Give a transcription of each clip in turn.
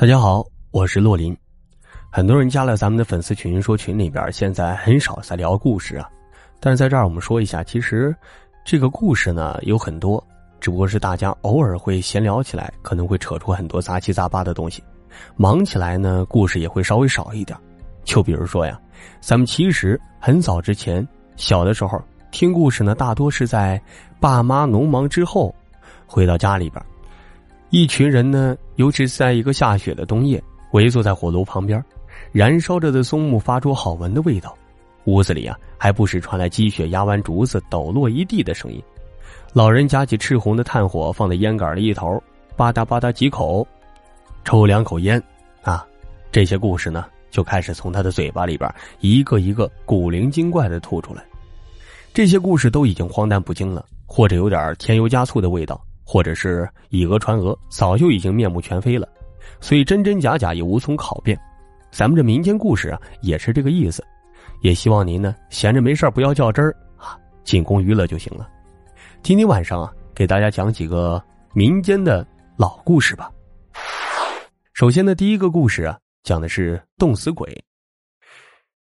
大家好，我是洛林。很多人加了咱们的粉丝群，说群里边现在很少在聊故事啊。但是在这儿我们说一下，其实这个故事呢有很多，只不过是大家偶尔会闲聊起来，可能会扯出很多杂七杂八的东西。忙起来呢，故事也会稍微少一点。就比如说呀，咱们其实很早之前小的时候听故事呢，大多是在爸妈农忙之后回到家里边。一群人呢，尤其是在一个下雪的冬夜，围坐在火炉旁边，燃烧着的松木发出好闻的味道，屋子里啊还不时传来积雪压弯竹子抖落一地的声音。老人夹起赤红的炭火放在烟杆的一头，吧嗒吧嗒几口，抽两口烟，啊，这些故事呢就开始从他的嘴巴里边一个一个古灵精怪的吐出来。这些故事都已经荒诞不经了，或者有点添油加醋的味道。或者是以讹传讹，早就已经面目全非了，所以真真假假也无从考辨。咱们这民间故事啊，也是这个意思。也希望您呢，闲着没事不要较真儿啊，仅供娱乐就行了。今天晚上啊，给大家讲几个民间的老故事吧。首先呢，第一个故事啊，讲的是冻死鬼。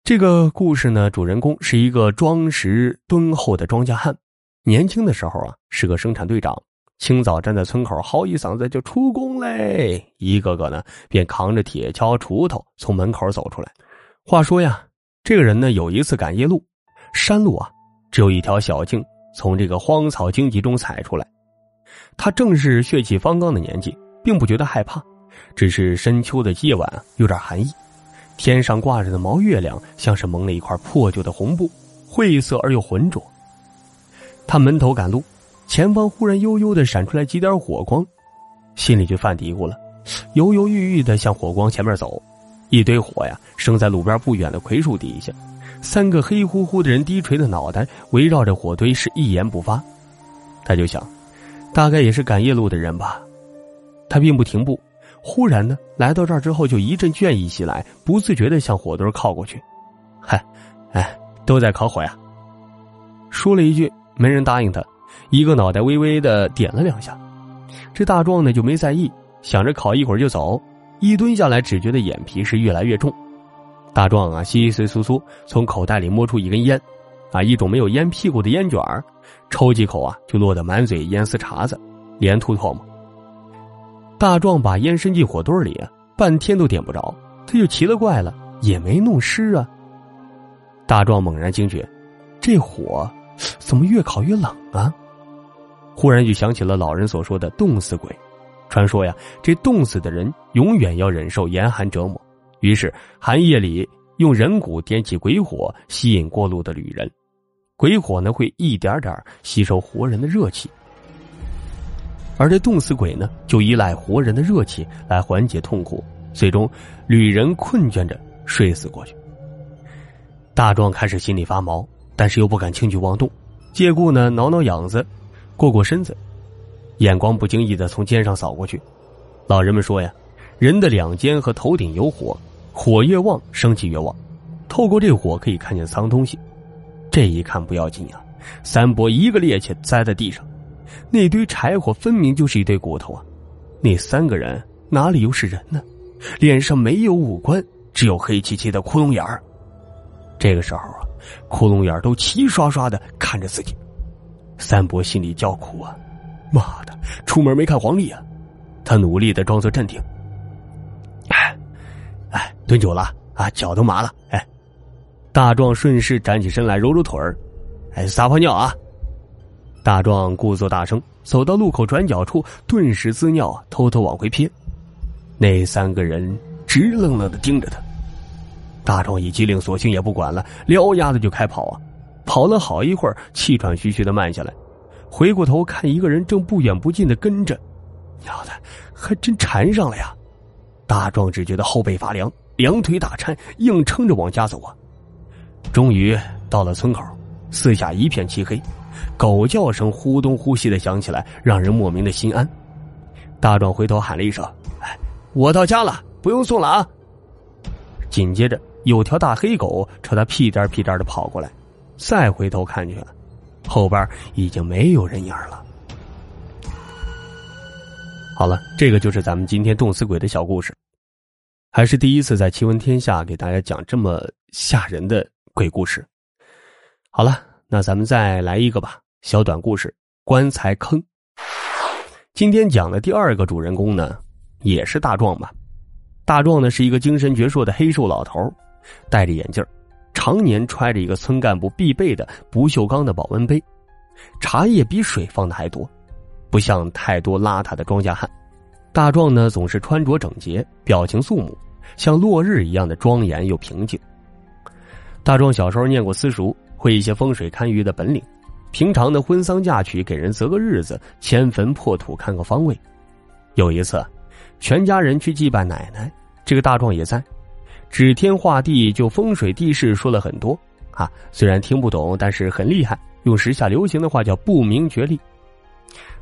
这个故事呢，主人公是一个庄实敦厚的庄稼汉，年轻的时候啊，是个生产队长。清早站在村口，嚎一嗓子就出工嘞！一个个呢，便扛着铁锹、锄头从门口走出来。话说呀，这个人呢，有一次赶夜路，山路啊，只有一条小径，从这个荒草荆棘中踩出来。他正是血气方刚的年纪，并不觉得害怕，只是深秋的夜晚有点寒意，天上挂着的毛月亮像是蒙了一块破旧的红布，晦涩而又浑浊。他闷头赶路。前方忽然悠悠的闪出来几点火光，心里就犯嘀咕了，犹犹豫豫的向火光前面走。一堆火呀，生在路边不远的葵树底下，三个黑乎乎的人低垂的脑袋围绕着火堆是一言不发。他就想，大概也是赶夜路的人吧。他并不停步，忽然呢，来到这儿之后就一阵倦意袭来，不自觉的向火堆靠过去。嗨，哎，都在烤火呀。说了一句，没人答应他。一个脑袋微微的点了两下，这大壮呢就没在意，想着烤一会儿就走。一蹲下来，只觉得眼皮是越来越重。大壮啊，稀稀疏疏从口袋里摸出一根烟，啊，一种没有烟屁股的烟卷儿抽几口啊，就落得满嘴烟丝碴子，连吐唾沫。大壮把烟伸进火堆里，半天都点不着，他就奇了怪了，也没弄湿啊。大壮猛然惊觉，这火怎么越烤越冷啊？忽然就想起了老人所说的冻死鬼，传说呀，这冻死的人永远要忍受严寒折磨。于是寒夜里用人骨点起鬼火，吸引过路的旅人。鬼火呢会一点点吸收活人的热气，而这冻死鬼呢就依赖活人的热气来缓解痛苦，最终旅人困倦着睡死过去。大壮开始心里发毛，但是又不敢轻举妄动，借故呢挠挠痒子。过过身子，眼光不经意的从肩上扫过去。老人们说呀，人的两肩和头顶有火，火越旺，生气越旺。透过这火可以看见脏东西。这一看不要紧呀，三伯一个趔趄栽在地上，那堆柴火分明就是一堆骨头啊！那三个人哪里又是人呢？脸上没有五官，只有黑漆漆的窟窿眼儿。这个时候啊，窟窿眼都齐刷刷的看着自己。三伯心里叫苦啊！妈的，出门没看黄历啊！他努力的装作镇定。哎，哎，蹲久了啊，脚都麻了。哎，大壮顺势站起身来，揉揉腿儿。哎，撒泡尿啊！大壮故作大声，走到路口转角处，顿时滋尿，偷偷往回瞥。那三个人直愣愣的盯着他。大壮一机灵，索性也不管了，撩丫子就开跑啊！跑了好一会儿，气喘吁吁的慢下来，回过头看一个人正不远不近的跟着，娘的，还真缠上了呀！大壮只觉得后背发凉，两腿打颤，硬撑着往家走啊。终于到了村口，四下一片漆黑，狗叫声忽东忽西的响起来，让人莫名的心安。大壮回头喊了一声：“哎，我到家了，不用送了啊！”紧接着，有条大黑狗朝他屁颠屁颠的跑过来。再回头看去，后边已经没有人影了。好了，这个就是咱们今天冻死鬼的小故事。还是第一次在奇闻天下给大家讲这么吓人的鬼故事。好了，那咱们再来一个吧，小短故事《棺材坑》。今天讲的第二个主人公呢，也是大壮吧。大壮呢是一个精神矍铄的黑瘦老头，戴着眼镜，常年揣着一个村干部必备的不锈钢的保温杯，茶叶比水放的还多，不像太多邋遢的庄稼汉。大壮呢，总是穿着整洁，表情肃穆，像落日一样的庄严又平静。大壮小时候念过私塾，会一些风水堪舆的本领。平常的婚丧嫁娶，给人择个日子，迁坟破土，看个方位。有一次，全家人去祭拜奶奶，这个大壮也在，指天画地，就风水地势说了很多。啊，虽然听不懂，但是很厉害。用时下流行的话叫不明觉厉。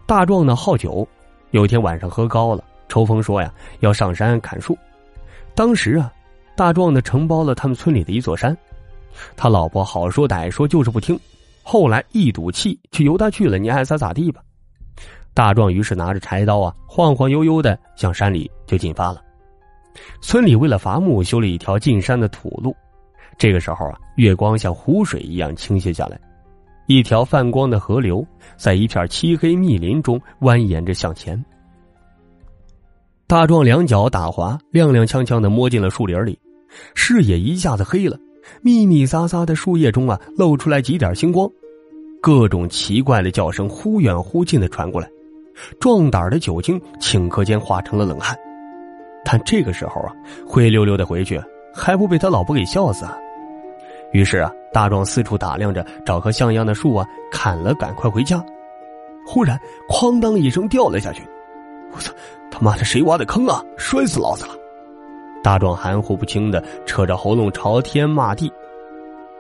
大壮呢好酒。有一天晚上喝高了，抽风说呀要上山砍树。当时啊，大壮呢承包了他们村里的一座山，他老婆好说歹说就是不听，后来一赌气就由他去了，你爱咋咋地吧。大壮于是拿着柴刀啊，晃晃悠悠的向山里就进发了。村里为了伐木，修了一条进山的土路。这个时候啊，月光像湖水一样倾泻下来。一条泛光的河流，在一片漆黑密林中蜿蜒着向前。大壮两脚打滑，踉踉跄跄的摸进了树林里，视野一下子黑了。密密匝匝的树叶中啊，露出来几点星光，各种奇怪的叫声忽远忽近的传过来。壮胆的酒精顷刻间化成了冷汗，但这个时候啊，灰溜溜的回去，还不被他老婆给笑死啊！于是啊，大壮四处打量着，找棵像样的树啊，砍了，赶快回家。忽然，哐当一声掉了下去。我操！他妈的，谁挖的坑啊？摔死老子了！大壮含糊不清的扯着喉咙朝天骂地，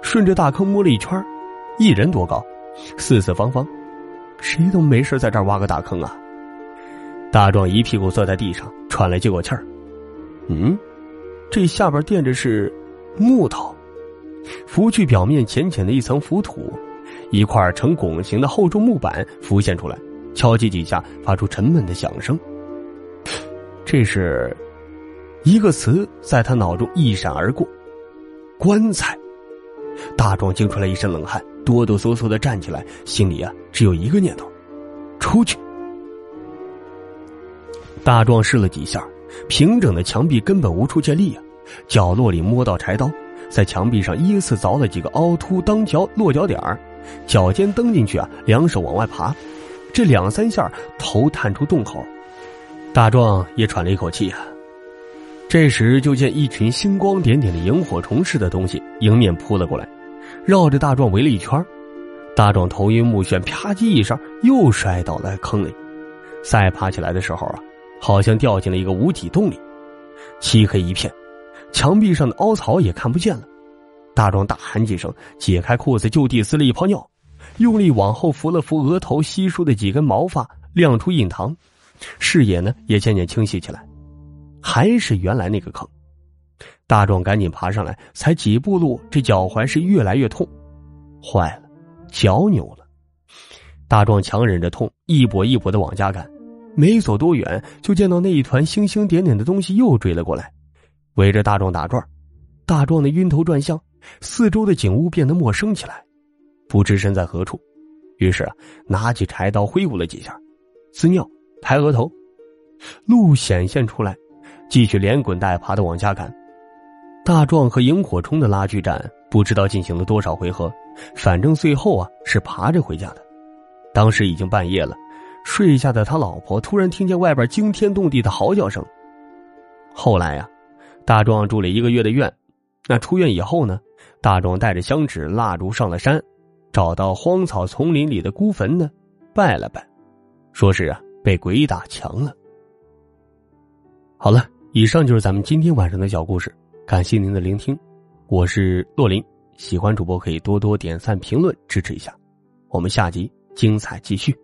顺着大坑摸了一圈，一人多高，四四方方，谁都没事在这儿挖个大坑啊！大壮一屁股坐在地上，喘了几口气儿。嗯，这下边垫着是木头。拂去表面浅浅的一层浮土，一块呈拱形的厚重木板浮现出来，敲击几下，发出沉闷的响声。这是一个词在他脑中一闪而过：棺材。大壮惊出来一身冷汗，哆哆嗦嗦的站起来，心里啊只有一个念头：出去。大壮试了几下，平整的墙壁根本无处借力啊，角落里摸到柴刀。在墙壁上依次凿了几个凹凸当脚落脚点儿，脚尖蹬进去啊，两手往外爬，这两三下头探出洞口，大壮也喘了一口气啊。这时就见一群星光点点的萤火虫似的东西迎面扑了过来，绕着大壮围了一圈，大壮头晕目眩，啪叽一声又摔倒在坑里。再爬起来的时候啊，好像掉进了一个无底洞里，漆黑一片。墙壁上的凹槽也看不见了，大壮大喊几声，解开裤子就地撕了一泡尿，用力往后扶了扶额头稀疏的几根毛发，亮出印堂，视野呢也渐渐清晰起来，还是原来那个坑。大壮赶紧爬上来，才几步路，这脚踝是越来越痛，坏了，脚扭了。大壮强忍着痛，一跛一跛的往家赶，没走多远，就见到那一团星星点点的东西又追了过来。围着大壮打转，大壮的晕头转向，四周的景物变得陌生起来，不知身在何处。于是拿起柴刀挥舞了几下，滋尿，抬额头，路显现出来，继续连滚带爬的往下赶。大壮和萤火虫的拉锯战不知道进行了多少回合，反正最后啊是爬着回家的。当时已经半夜了，睡下的他老婆突然听见外边惊天动地的嚎叫声。后来呀。大壮住了一个月的院，那出院以后呢？大壮带着香纸蜡烛上了山，找到荒草丛林里的孤坟呢，拜了拜，说是啊被鬼打墙了。好了，以上就是咱们今天晚上的小故事，感谢您的聆听，我是洛林，喜欢主播可以多多点赞评论支持一下，我们下集精彩继续。